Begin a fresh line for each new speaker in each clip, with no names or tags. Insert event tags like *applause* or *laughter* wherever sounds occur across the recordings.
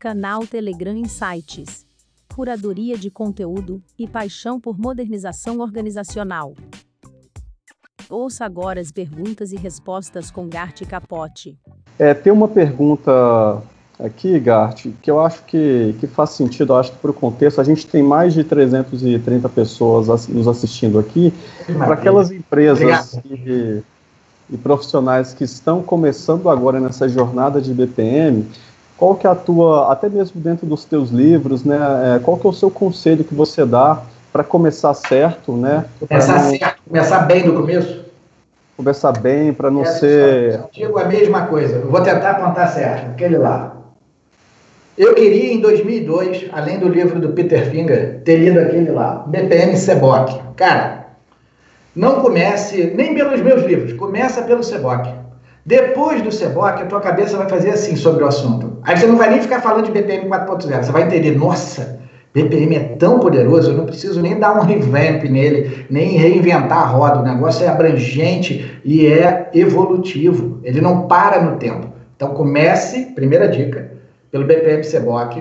Canal Telegram Insights. Curadoria de conteúdo e paixão por modernização organizacional. Ouça agora as perguntas e respostas com Gart Capote.
É, tem uma pergunta aqui, Gart, que eu acho que, que faz sentido, eu acho que para o contexto, a gente tem mais de 330 pessoas nos assistindo aqui, para aquelas empresas e, e, profissionais que estão começando agora nessa jornada de BPM, qual que é a tua, até mesmo dentro dos teus livros, né, é, qual que é o seu conselho que você dá para começar certo, né?
Começar não... certo, começar bem no começo?
Começar bem, para não é, ser...
Eu digo a mesma coisa, eu vou tentar contar certo, aquele lá. Eu queria, em 2002, além do livro do Peter Finger, ter lido aquele lá, BPM Seboc. Cara, não comece nem pelos meus livros, começa pelo Seboc. Depois do Seboc, a tua cabeça vai fazer assim sobre o assunto. Aí você não vai nem ficar falando de BPM 4.0, você vai entender, nossa, BPM é tão poderoso, eu não preciso nem dar um revamp nele, nem reinventar a roda. O negócio é abrangente e é evolutivo. Ele não para no tempo. Então comece, primeira dica, pelo BPM Seboc.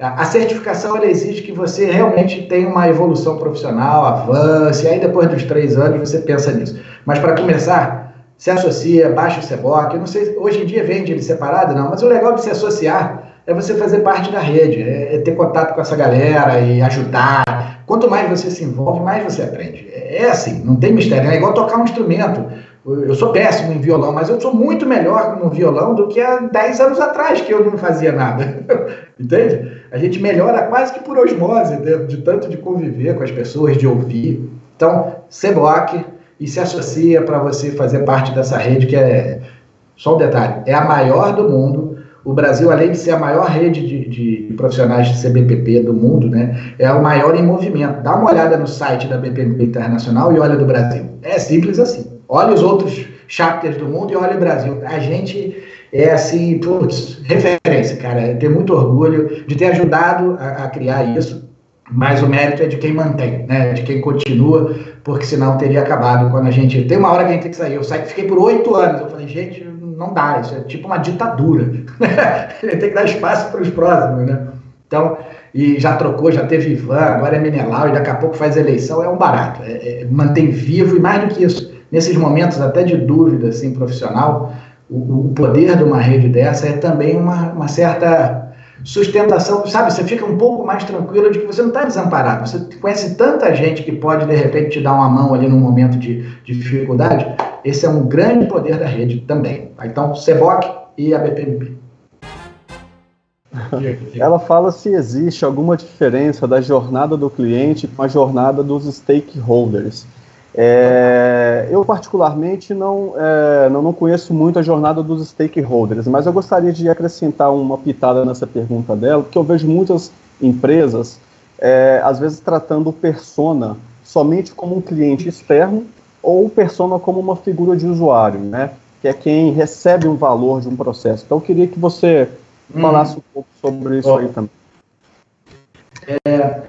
A certificação ela exige que você realmente tenha uma evolução profissional, avance, e aí depois dos três anos você pensa nisso. Mas para começar, se associa, baixa o Seboc. Eu não sei, hoje em dia vende ele separado, não, mas o legal de se associar é você fazer parte da rede, é, é ter contato com essa galera e ajudar. Quanto mais você se envolve, mais você aprende. É, é assim, não tem mistério. É igual tocar um instrumento. Eu sou péssimo em violão, mas eu sou muito melhor no violão do que há 10 anos atrás, que eu não fazia nada. *laughs* Entende? A gente melhora quase que por osmose, de, de, tanto de conviver com as pessoas, de ouvir. Então, Seboc e se associa para você fazer parte dessa rede que é. Só um detalhe: é a maior do mundo. O Brasil, além de ser a maior rede de, de profissionais de CBPP do mundo, né, é o maior em movimento. Dá uma olhada no site da BPP Internacional e olha do Brasil. É simples assim. Olha os outros chapters do mundo e olha o Brasil. A gente é assim, putz, referência, cara. Ter muito orgulho de ter ajudado a, a, criar isso, mas o mérito é de quem mantém, né? De quem continua, porque senão teria acabado quando a gente. Tem uma hora que a gente tem que sair. Eu saí, fiquei por oito anos. Eu falei, gente, não dá, isso é tipo uma ditadura. *laughs* tem que dar espaço para os próximos, né? Então, e já trocou, já teve Ivan, agora é Menelau, e daqui a pouco faz eleição, é um barato. É, é, mantém vivo, e mais do que isso, nesses momentos até de dúvida assim, profissional, o, o poder de uma rede dessa é também uma, uma certa sustentação, sabe? Você fica um pouco mais tranquilo de que você não está desamparado. Você conhece tanta gente que pode, de repente, te dar uma mão ali num momento de, de dificuldade. Esse é um grande poder da rede também. Então, Seboc e a BPMP.
Ela fala se existe alguma diferença da jornada do cliente com a jornada dos stakeholders. É, eu, particularmente, não, é, não, não, conheço muito a jornada dos stakeholders, mas eu gostaria de acrescentar uma pitada nessa pergunta dela, porque eu vejo muitas empresas, é, às vezes, tratando o persona somente como um cliente externo ou o persona como uma figura de usuário, né? que é quem recebe um valor de um processo. Então, eu queria que você hum. falasse um pouco sobre isso aí também.
É,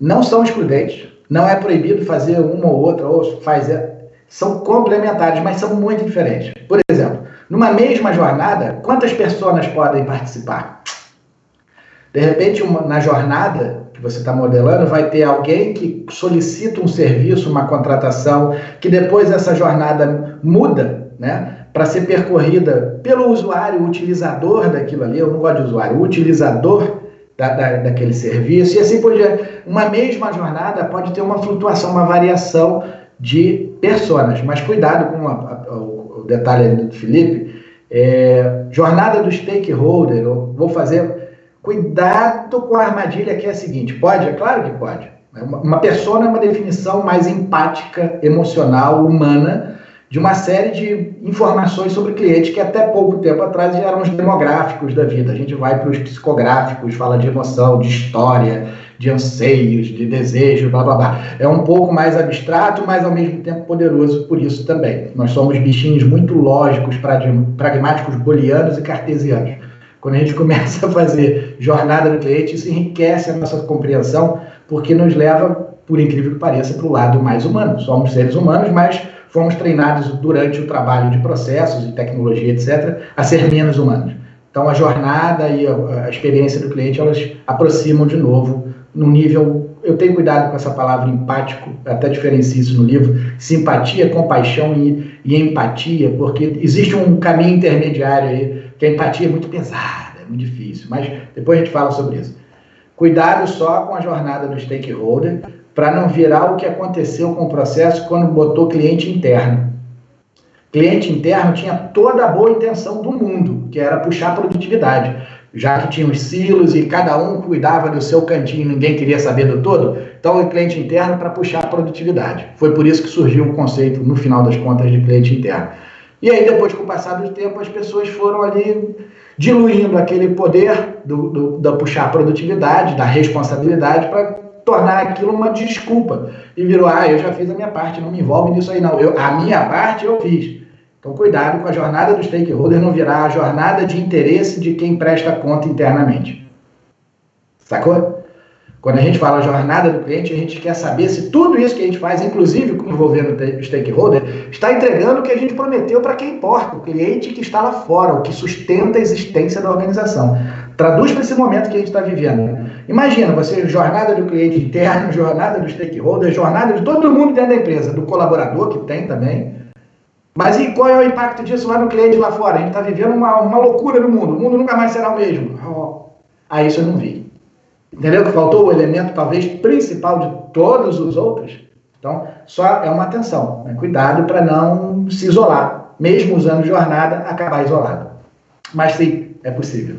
não são excludentes, não é proibido fazer uma ou outra, ou fazer. São complementares, mas são muito diferentes. Por exemplo, numa mesma jornada, quantas pessoas podem participar? De repente, uma, na jornada que você está modelando, vai ter alguém que solicita um serviço, uma contratação, que depois essa jornada muda, né? Para ser percorrida pelo usuário, utilizador daquilo ali, eu não gosto de usuário, utilizador da, da, daquele serviço, e assim por diante. Uma mesma jornada pode ter uma flutuação, uma variação de personas, mas cuidado com a, a, o, detalhe do Felipe. É, jornada do stakeholder, eu vou fazer. Cuidado com a armadilha que é a seguinte: pode? É claro que pode. Uma, uma pessoa é uma definição mais empática, emocional, humana de uma série de informações sobre cliente que até pouco tempo atrás eram os demográficos da vida. A gente vai para os psicográficos, fala de emoção, de história, de anseios, de desejo, blá blá blá. É um pouco mais abstrato, mas ao mesmo tempo poderoso por isso também. Nós somos bichinhos muito lógicos, pragmáticos, bolianos e cartesianos. Quando a gente *laughs* começa a fazer jornada do cliente, isso enriquece a nossa compreensão, porque nos leva, por incrível que pareça, para o lado mais humano. Somos seres humanos, mas fomos treinados durante o trabalho de processos e tecnologia, etc., a ser menos humanos. Então, a jornada e a, experiência do cliente, elas aproximam de novo no nível eu tenho cuidado com essa palavra empático, até diferencio isso no livro, simpatia, compaixão e, e, empatia, porque existe um caminho intermediário aí, que a empatia é muito pesada, é muito difícil, mas depois a gente fala sobre isso. Cuidado só com a jornada do stakeholder, para não virar o que aconteceu com o processo quando botou cliente interno. Cliente interno tinha toda a boa intenção do mundo, que era puxar produtividade já que tinha os silos e cada um cuidava do seu cantinho, ninguém queria saber do todo, então o cliente interno para puxar produtividade. Foi por isso que surgiu o conceito, no final das contas, de cliente interno. E aí, depois, com o passar do tempo, as pessoas foram ali diluindo aquele poder do, do, da puxar produtividade, da responsabilidade, para tornar aquilo uma desculpa. E virou, ah, eu já fiz a minha parte, não me envolve nisso aí não. Eu, a minha parte eu fiz. Então, cuidado com a jornada do stakeholder não virar a jornada de interesse de quem presta conta internamente. Sacou? Quando a gente fala jornada do cliente, a gente quer saber se tudo isso que a gente faz, inclusive envolvendo o stakeholder, está entregando o que a gente prometeu para quem importa, o cliente que está lá fora, o que sustenta a existência da organização. Traduz para esse momento que a gente está vivendo. Imagina, você, jornada do cliente interno, *laughs* jornada do stakeholder, jornada de todo mundo dentro da empresa, do colaborador que tem também, mas e qual é o impacto disso lá no cliente lá fora? A gente está vivendo uma, uma loucura no mundo. O mundo nunca mais será o mesmo. Aí isso eu não vi. Entendeu? Que faltou o elemento, talvez, principal de todos os outros. Então, só é uma atenção. Né? Cuidado para não se isolar. Mesmo usando jornada, acabar isolado. Mas sim, é possível.